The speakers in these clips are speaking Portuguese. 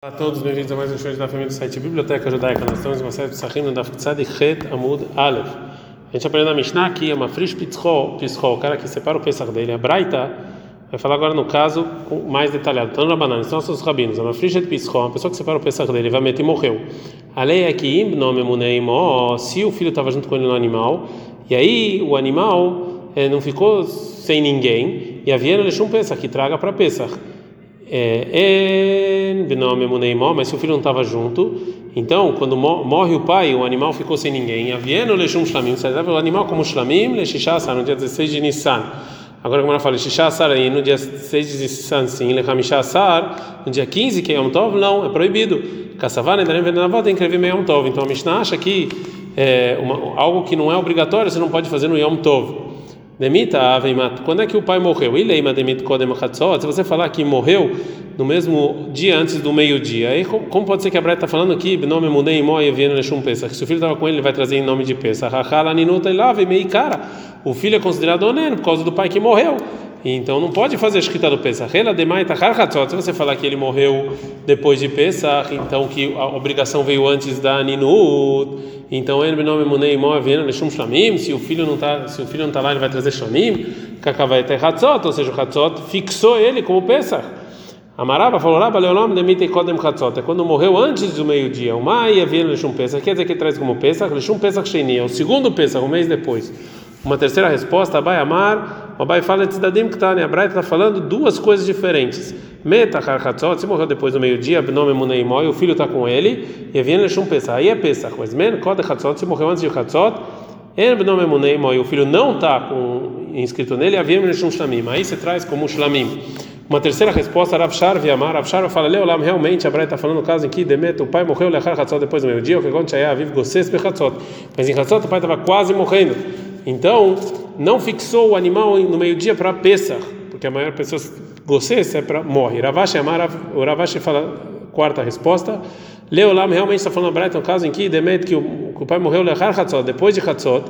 Olá a todos, bem-vindos a mais um show da família do site Biblioteca Judaica. Nós estamos em uma série de Sahim no Daf Tzad Het Amud Aleph. A gente aprendeu na Mishnah aqui, é uma frish pitzchol, o cara que separa o Pesach dele. A Braita vai falar agora no caso mais detalhado. Então, Rabanan, são nossos rabinos. É uma frish pitzchol, uma pessoa que separa o Pesach dele, vai meter e morreu. A lei é que im nome muneimo, se o filho estava junto com ele no animal, e aí o animal eh, não ficou sem ninguém, e havia deixou um Pesach, que traga para Pesach mas se o filho não estava junto, então quando morre o pai, o animal ficou sem ninguém. Avieno leshum shlamim, você leva o animal como shlamim leshishasar no dia 16 de Nissan. Agora como ela fala shishasar aí no dia 6 de Nissan sim, lechamishasar no dia 15 que é Yom Tov não, é proibido. Kassavar nedarim venavot tem que escrever Yom Tov. Então a Mishnah acha que é, uma, algo que não é obrigatório você não pode fazer no Yom Tov. Demita aveimat. Quando é que o pai morreu? Ileima demit kodem Se você falar que morreu no mesmo dia antes do meio-dia, aí como pode ser que a Braita está falando aqui, nome mudei moia viendo leshum pesach. Se o filho estava com ele, ele vai trazer em nome de pesach. Hachala ninuta ilave mei cara. O filho é considerado onen por causa do pai que morreu. Então não pode fazer a escrita do Pesach. Demai Se você falar que ele morreu depois de Pesach, então que a obrigação veio antes da Ninut, então ele nome munei. Se o filho não tá, se o filho não tá lá, ele vai trazer shlamim. Ou seja, o hatzot fixou ele como Pesach. Amarava falou lá, leolam demite kodem hatzot. É quando morreu antes do meio-dia. O mai havia leshum Pesach. Quer dizer que traz como Pesach, leshum Pesach sheni. É o segundo Pesach, um mês depois. Uma terceira resposta, Abai Amar, o Abai fala de está, né? A Braita está falando duas coisas diferentes. Meta Harchatzot, se morreu depois do meio-dia, Benome Muneimoi, o filho está com ele, e Evien Leshum Pesach, aí é Pesach, mas Men Kode Chatzot, se morreu antes de Chatzot, En Benome Muneimoi, o filho não está inscrito nele, Evien Leshum Shlamim, aí você traz como Shlamim. Uma terceira resposta, Rav Shar Viamar, Rav Shar fala, Leolam, realmente, a Braita está falando no caso em que Demet, o pai morreu, Lechar Chatzot, depois do meio-dia, o que acontece é, Aviv Gosses Bechatzot, mas em Chatzot o pai estava quase morrendo. Então, não fixou o animal no meio-dia para Pesach, porque a maior pessoa gosses é para morre. Ravashi amar, o Ravashi fala quarta resposta. Leolam realmente está falando a Braita, um caso em que Demet que o, que o pai morreu depois de Hatzot,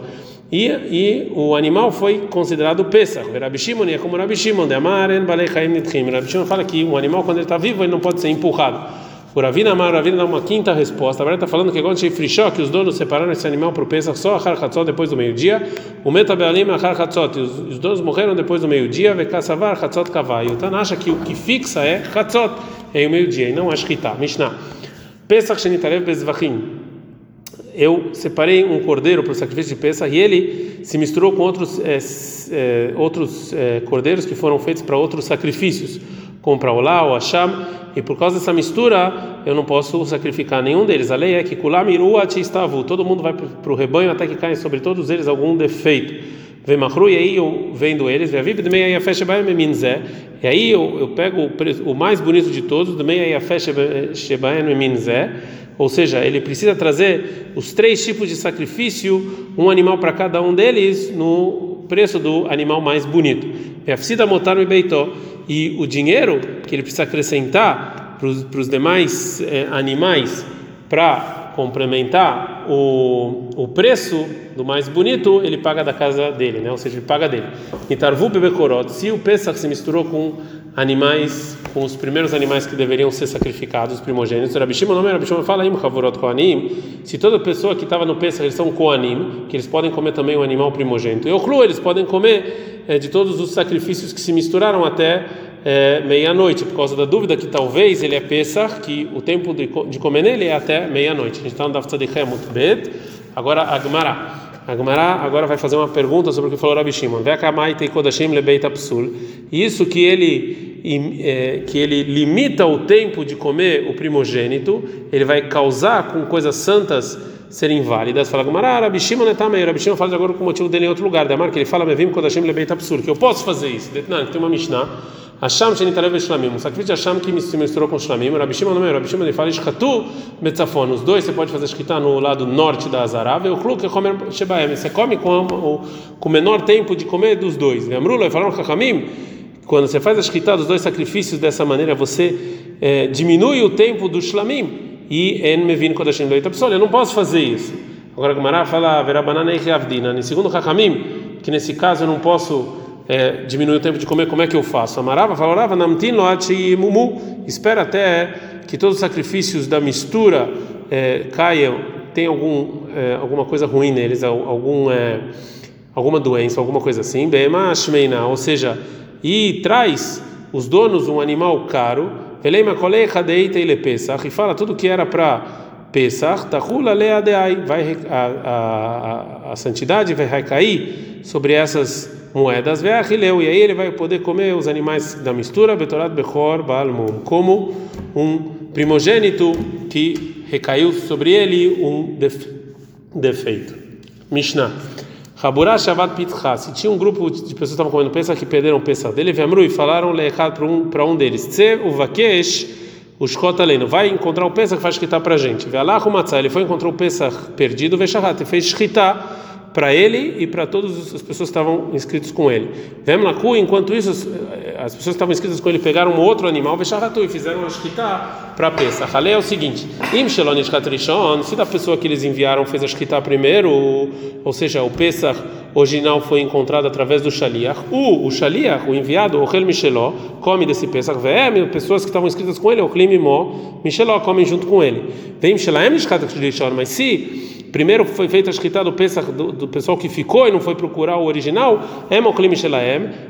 e, e o animal foi considerado Pesach. Rabi é como Rabi de Amaren Balei Chaim Nitchim. Rabi Shimon fala que um animal quando ele está vivo ele não pode ser empurrado. O Ravina Amar, Ravina dá uma quinta resposta. A está falando que quando Frishó, que os donos separaram esse animal para o Pesach só a Hatzot depois do meio-dia. O Metabealim Achar Hatzot, os donos morreram depois do meio-dia. Vekassavar Hatzot Kavai. O Tana acha que o que fixa é Hatzot, é o meio-dia, e não a Shkita. Mishnah. Pesach Shenitarev Bezvachim. Eu separei um cordeiro para o sacrifício de Pesach e ele se misturou com outros, é, é, outros é, cordeiros que foram feitos para outros sacrifícios, como para Olá ou Hashem e por causa dessa mistura eu não posso sacrificar nenhum deles. A lei é que estavu, todo mundo vai para o rebanho até que caia sobre todos eles algum defeito. Vemachru, e aí eu vendo eles, e aí eu, eu pego o, o mais bonito de todos, ou seja, ele precisa trazer os três tipos de sacrifício, um animal para cada um deles, no preço do animal mais bonito. E o dinheiro que ele precisa acrescentar para os demais eh, animais para complementar o, o preço do mais bonito, ele paga da casa dele, né? ou seja, ele paga dele. Itarvu se o Pesach se misturou com animais, com os primeiros animais que deveriam ser sacrificados, os primogênitos, Rabishima, não é Rabishima, fala aí, Chavorot Koanim, se toda pessoa que estava no Pesach, eles são Koanim, que eles podem comer também o animal primogênito. E o Klu, eles podem comer é, de todos os sacrifícios que se misturaram até é, meia-noite, por causa da dúvida que talvez ele é Pesach, que o tempo de, de comer nele é até meia-noite. A gente está no Daf Tzadichem Bet, agora Agmará. Agmará agora vai fazer uma pergunta sobre o que falou Rabi Shimon. Isso que ele é, que ele limita o tempo de comer o primogênito, ele vai causar com coisas santas serem válidas. Fala Agmará, Rabi Shimon é também. Rabi Shimon fala agora com o motivo dele em outro lugar. Da marca ele fala Mevim Kodashim Lebeit Absul, que eu posso fazer isso. Não, tem uma Mishnah Hasham shenitalev shlamim, o sacrifício de Hasham que se misturou com shlamim, Rabi não é, Rabi ele fala shchatu betzafon, os dois você pode fazer shkita no lado norte da Azarav, e o kluk é comer shebaem, você come com o, menor tempo de comer dos dois. Ele falou chachamim, quando você faz a shkita dos dois sacrifícios dessa maneira, você é, diminui o tempo do shlamim e en mevin kodashim loita pessoal, eu não posso fazer isso. Agora a Gemara fala verabanana e reavdina, segundo chachamim, que nesse caso eu não posso é, diminuir o tempo de comer, como é que eu faço? Amarava, falava, namtin loati mumu, espera até que todos os sacrifícios da mistura é, caiam, tem algum, é, alguma coisa ruim neles, algum, é, alguma doença, alguma coisa assim, ou seja, e traz os donos um animal caro, e fala tudo que era para Pesach, Tahula Leadeai, vai a, a, a, santidade vai recair sobre essas moedas, e aí ele vai poder comer os animais da mistura, Betorat Bechor Balmum, como um primogênito que recaiu sobre ele um defeito. Mishnah. Raburá Shabbat Pitcha. Se tinha um grupo de pessoas que estavam comendo peça que perderam peça dele, Vemru e falaram leechad para um para um deles. Tse o vakesh o Shkot Aleino vai encontrar o peça que faz escritar para a gente. Ve'alach o ele foi encontrar o peça perdido, Veshahat, e fez escritar para ele e para todas as pessoas que estavam inscritas com ele. Vemlaku, enquanto isso, as pessoas que estavam inscritas com ele pegaram um outro animal, Vesharatu, e fizeram a shkita para peça. Halei é o seguinte: se da pessoa que eles enviaram fez a shkita primeiro, ou seja, o peça original foi encontrado através do shaliach, o, o shaliach, o enviado, o Hel Micheló, come desse peça. Vem, pessoas que estavam inscritas com ele, o Klim Micheló, comem junto com ele. Vem Mishelaem mas se primeiro foi feita a escrita do, do, do, pessoal que ficou e não foi procurar o original,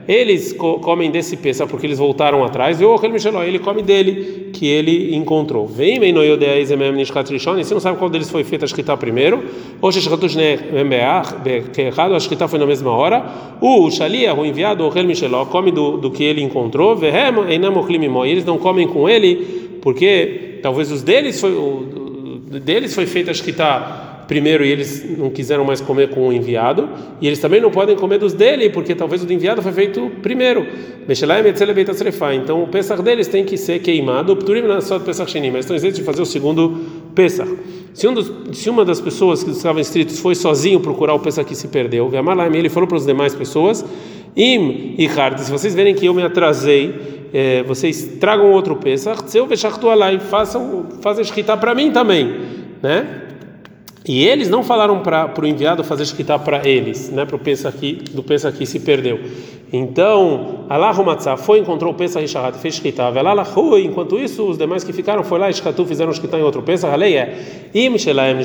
eles comem desse Pesach porque eles voltaram atrás, e o ele come dele que ele encontrou. Vem, você não sabe qual deles foi feita a escrita primeiro, ou que errado, a escrita foi na mesma hora, o Shalia, o enviado, o come do, do que ele encontrou, e eles não comem com ele, porque talvez os deles foi, o, deles foi feita a escrita primeiro e eles não quiseram mais comer com o enviado, e eles também não podem comer dos dele, porque talvez o do enviado foi feito primeiro. Então o Pesach deles tem que ser queimado, mas estão isentos de fazer o segundo Pesach. Se, um dos, se uma das pessoas que estavam inscritos foi sozinho procurar o Pesach que se perdeu, ele falou para as demais pessoas, Im e se vocês verem que eu me atrasei, é, vocês tragam outro Pesach, se eu vexar façam, fazem escritar para mim também, né? E eles não falaram para o enviado fazer escritar para eles, né, para o pensa aqui do pensa aqui se perdeu. Então, Allah Matzah foi encontrou o pensa Rishahat fez escritar. Allah enquanto isso os demais que ficaram foi lá escatu fizeram escritar em outro pensa. A lei é im shelaem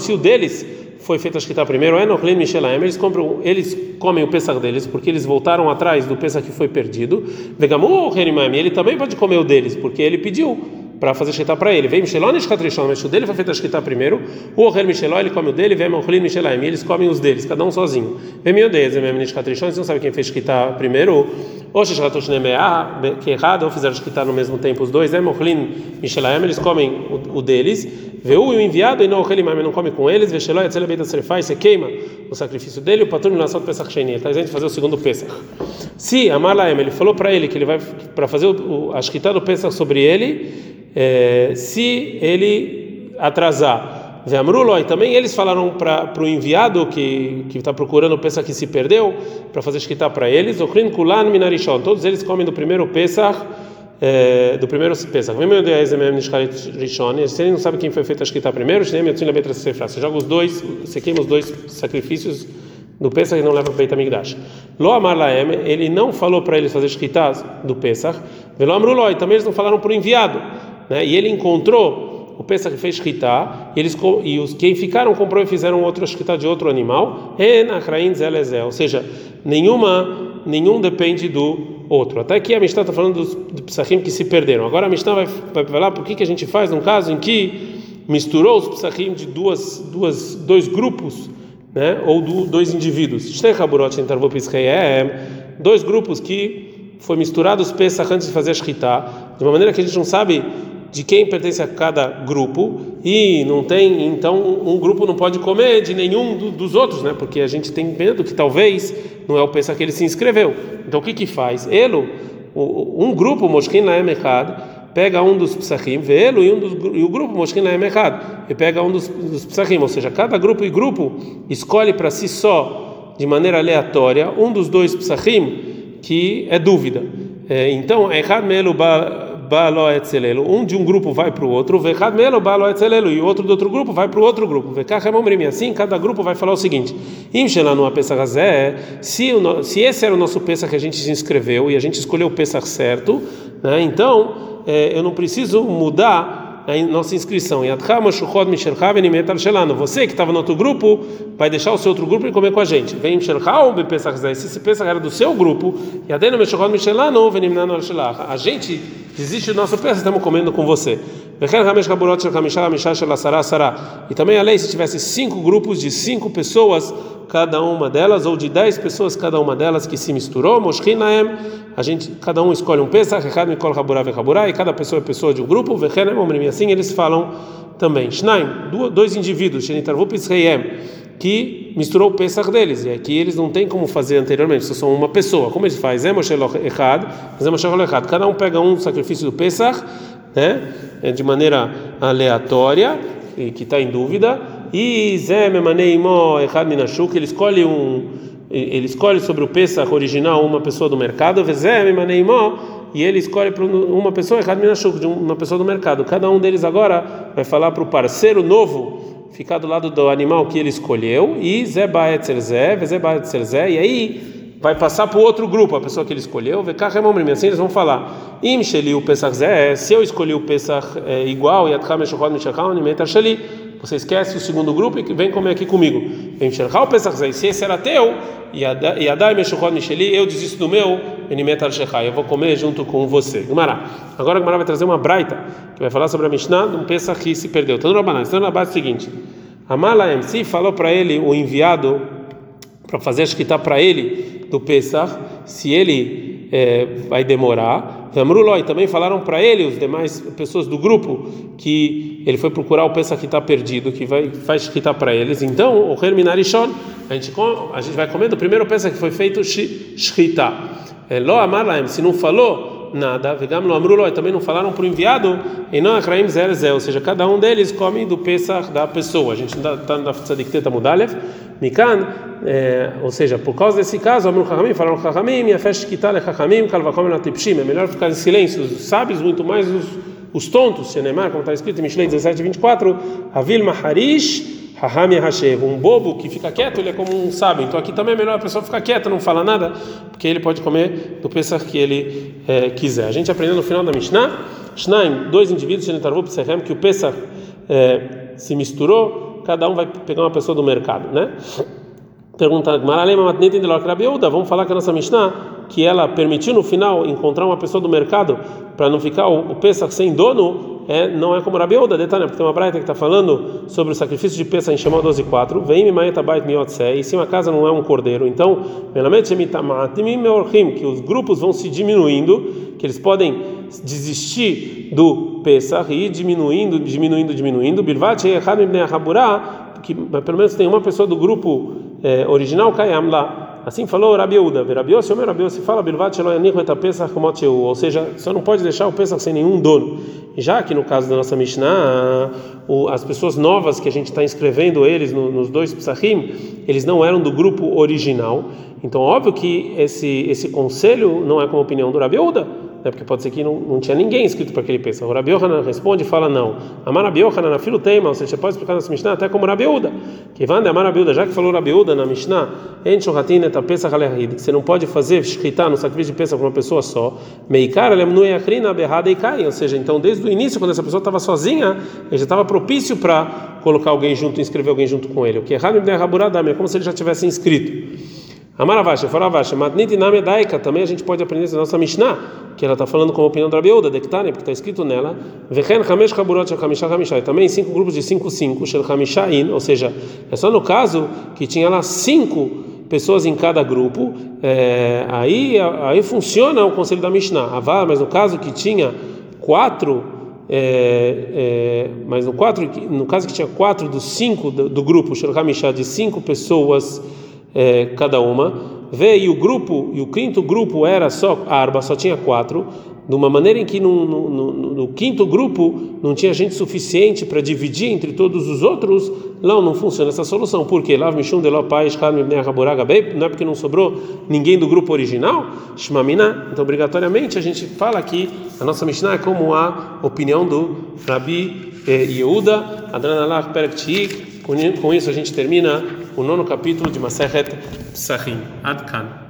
se o deles foi feito a escritar primeiro, enoclim mishelaem, eles compram, eles comem o pesach deles porque eles voltaram atrás do pesach que foi perdido. Vegamu ele também pode comer o deles porque ele pediu para fazer shkita para ele. Vem Michelon e Shkatrishon, mas o dele foi feito a shkita primeiro. O Ohel Michelon, ele come o dele, vem Mochlin Michelaim, eles comem os deles, cada um sozinho. Vem meu Deus, vem Shkatrishon, você não sabe quem fez shkita primeiro. Ou Shkatosh Nemeah, que errado, ou fizeram shkita no mesmo tempo os dois. É Mochlin Michelaim, eles comem o, o deles. Vê o enviado e não o Helimam, não come com eles. Vexeló e Tzele Beita Serefai, você queima o sacrifício dele, o nação do Pesach Sheni. Ele está dizendo fazer o segundo Pesach. Se Amalaem, ele falou para ele que ele vai para fazer o, a shkita do Pesach sobre ele é, se ele atrasar. Veamruloi, também eles falaram para o enviado que está procurando o Pesach que se perdeu, para fazer escrita para eles, Ochrin Kulan Minarishon, todos eles comem do primeiro Pesach, é, do primeiro Pesach. Rishon, você não sabe quem foi feito a escrita primeiro, você joga os dois, você queima os dois sacrifícios do Pesach e não leva para o Beit HaMikdash. Lo Amar Laem, ele não falou para eles fazer escrita do Pesach, Velo Amruloi, também eles não falaram para o enviado né? E ele encontrou o Pesach que fez shkita, e eles e os quem ficaram comprou e fizeram outro shkita de outro animal, ou seja, nenhuma nenhum depende do outro. Até aqui a Mishnah está falando dos, psachim que se perderam. Agora a Mishnah vai, vai falar por que, que a gente faz num caso em que misturou os psachim de duas, duas, dois grupos, né? ou do, dois indivíduos. Dois grupos que foi misturado os pesach antes de fazer a de uma maneira que a gente não sabe de quem pertence a cada grupo e não tem, então um grupo não pode comer de nenhum do, dos outros, né? Porque a gente tem medo que talvez não é o pensa que ele se inscreveu. Então o que que faz? Ele, um grupo Moshkin Laem Echad, pega um dos psachim, vê ele e, um dos, e o grupo Moshkin Laem Echad, e pega um dos, dos psachim, ou seja, cada grupo e grupo escolhe para si só, de maneira aleatória, um dos dois psachim que é dúvida. É, então, Echad Melu balo etzelelo. Um de um grupo vai para o outro, vechad melo balo etzelelo, e o outro do outro grupo vai para o outro grupo. Vekachem omrim. Assim, cada grupo vai falar o seguinte: Imshela no pesachazé, se se esse era o nosso pesach que a gente se inscreveu e a gente escolheu o pesach certo, né? Então é, eu não preciso mudar a nossa inscrição. Você que estava no outro grupo vai deixar o seu outro grupo e comer com a gente. Vem se esse Pesach era do seu grupo, e a gente desiste do nosso Pesach, estamos comendo com você. E também a lei, se tivesse cinco grupos de cinco pessoas, cada uma delas, ou de dez pessoas, cada uma delas, que se misturou, a gente, cada um escolhe um Pesach, e cada pessoa é pessoa de um grupo, Omrim, assim eles falam também. Shnaim, dois indivíduos, que misturou o Pesach deles, e aqui eles não têm como fazer anteriormente, só são uma pessoa. Como eles fazem? Cada um pega um sacrifício do Pesach, né, é de maneira aleatória, e que está em dúvida, e Zé Memaneimo Echad Minashuk, ele escolhe um ele escolhe sobre o Pesach original uma pessoa do mercado, Vezé Memaneimo e ele escolhe para uma pessoa Echad Minashuk, de uma pessoa do mercado. Cada um deles agora vai falar para o parceiro novo ficar do lado do animal que ele escolheu, e Zé Baetzer Zé, Vezé Baetzer Zé, e aí vai passar para o outro grupo, a pessoa que ele escolheu, assim eles vão falar, o Pesach Zé, se eu escolhi o Pesach é, igual, você esquece o segundo grupo e vem comer aqui comigo. O Pesach se esse era teu, eu desisto do meu, eu vou comer junto com você. Gumará. Agora a Gumará vai trazer uma braita, que vai falar sobre a Mishnah de um Pesach que se perdeu. Então, então na base seguinte, Amala MC falou para ele, o enviado, para fazer acho que está para ele, do Pesach, se ele é, vai demorar. Vamruloi também falaram para ele, os demais pessoas do grupo, que ele foi procurar o Pesach que está perdido, que vai faz que está para eles. Então, o Herminarishon, a gente, a gente vai comer do primeiro Pesach que foi feito Shchita. É, Lo Amar se não falou nada, Vegam Lo Amruloi, também não falaram para o enviado, e não Akraim Zer ou seja, cada um deles come do Pesach da pessoa. A gente está na Tzadikteta Mudalev. Mikan, é, ou seja, por causa desse caso, Amru Chachamim, falaram Chachamim, a festa que tal é Chachamim, Kalvakom na Tipshim, é melhor ficar em silêncio, os sábios, muito mais os, os tontos, Shenemar, como está escrito em Mishlei 17, 24, Avil Maharish, Haham Hashev, um bobo que fica quieto, ele é como um sábio. Então aqui também é melhor a pessoa ficar quieta, não falar nada, porque ele pode comer do Pesach que ele é, quiser. A gente aprendeu no final da Mishnah, Shnaim, dois indivíduos, que o Pesach é, se misturou, cada um vai pegar uma pessoa do mercado, né? Pergunta, vamos falar que a nossa Mishnah, que ela permitiu no final encontrar uma pessoa do mercado para não ficar o, Pesach sem dono, é, não é como Rabiuda, detalhe, porque tem uma braita que está falando sobre o sacrifício de Pesach em Shemot 12 4, vem me e se uma casa não é um cordeiro, então, que os grupos vão se diminuindo, que eles podem desistir do Pesach diminuindo, diminuindo, diminuindo, Bilvat que pelo menos tem uma pessoa do grupo é, original, Kayam lá. Assim falou Rabi Uda, Rabi Yossi, o meu Rabi Yossi fala, Bilvat ou seja, só não pode deixar o Pesach sem nenhum dono. Já que no caso da nossa Mishnah, as pessoas novas que a gente está inscrevendo eles no, nos dois Pesachim, eles não eram do grupo original. Então, óbvio que esse, esse conselho não é como opinião do Rabi Uda né? porque pode ser que não, não tinha ninguém escrito para aquele peça. O Rabi Yohanan responde e fala não. Amar Rabi Yohanan na filo tema, ou seja, pode explicar nessa Mishnah até como Rabi Uda. Que vande Amar Rabi Uda, já que falou Rabi Uda na Mishnah, en shohatin et peça que você não pode fazer shkita no sacrifício de peça com uma pessoa só. Meikar lemnu yachrina berrada e cai, ou seja, então desde o início quando essa pessoa estava sozinha, ele já estava propício para colocar alguém junto, inscrever alguém junto com ele. O que é errado é como se ele já tivesse inscrito. Amaravasha, Faravasha, Matnit Namedaika, também a gente pode aprender na nossa Mishnah, que ela está falando com a opinião da Rabiuda, Dektane, porque está escrito nela, Vechen Hamesh Kaburot Shel Hamisha Hamisha, também cinco grupos de cinco, cinco, Shel ou seja, é só no caso que tinha lá cinco pessoas em cada grupo, é, aí, aí funciona o conselho da Mishnah, Avar, mas no caso que tinha quatro, é, é, mas no, quatro, no caso que tinha quatro dos cinco do, do grupo, Shel de cinco pessoas, é, cada uma. Veio o grupo, e o quinto grupo era só arba, só tinha quatro, de uma maneira em que no, no, no, no quinto grupo não tinha gente suficiente para dividir entre todos os outros, não, não funciona essa solução. Por quê? Não é porque não sobrou ninguém do grupo original? Então, obrigatoriamente, a gente fala que a nossa Mishnah é como a opinião do Rabi eh, Yehuda, Adranalach. Com isso, a gente termina o nono capítulo de Maseret Psachim. Adkan.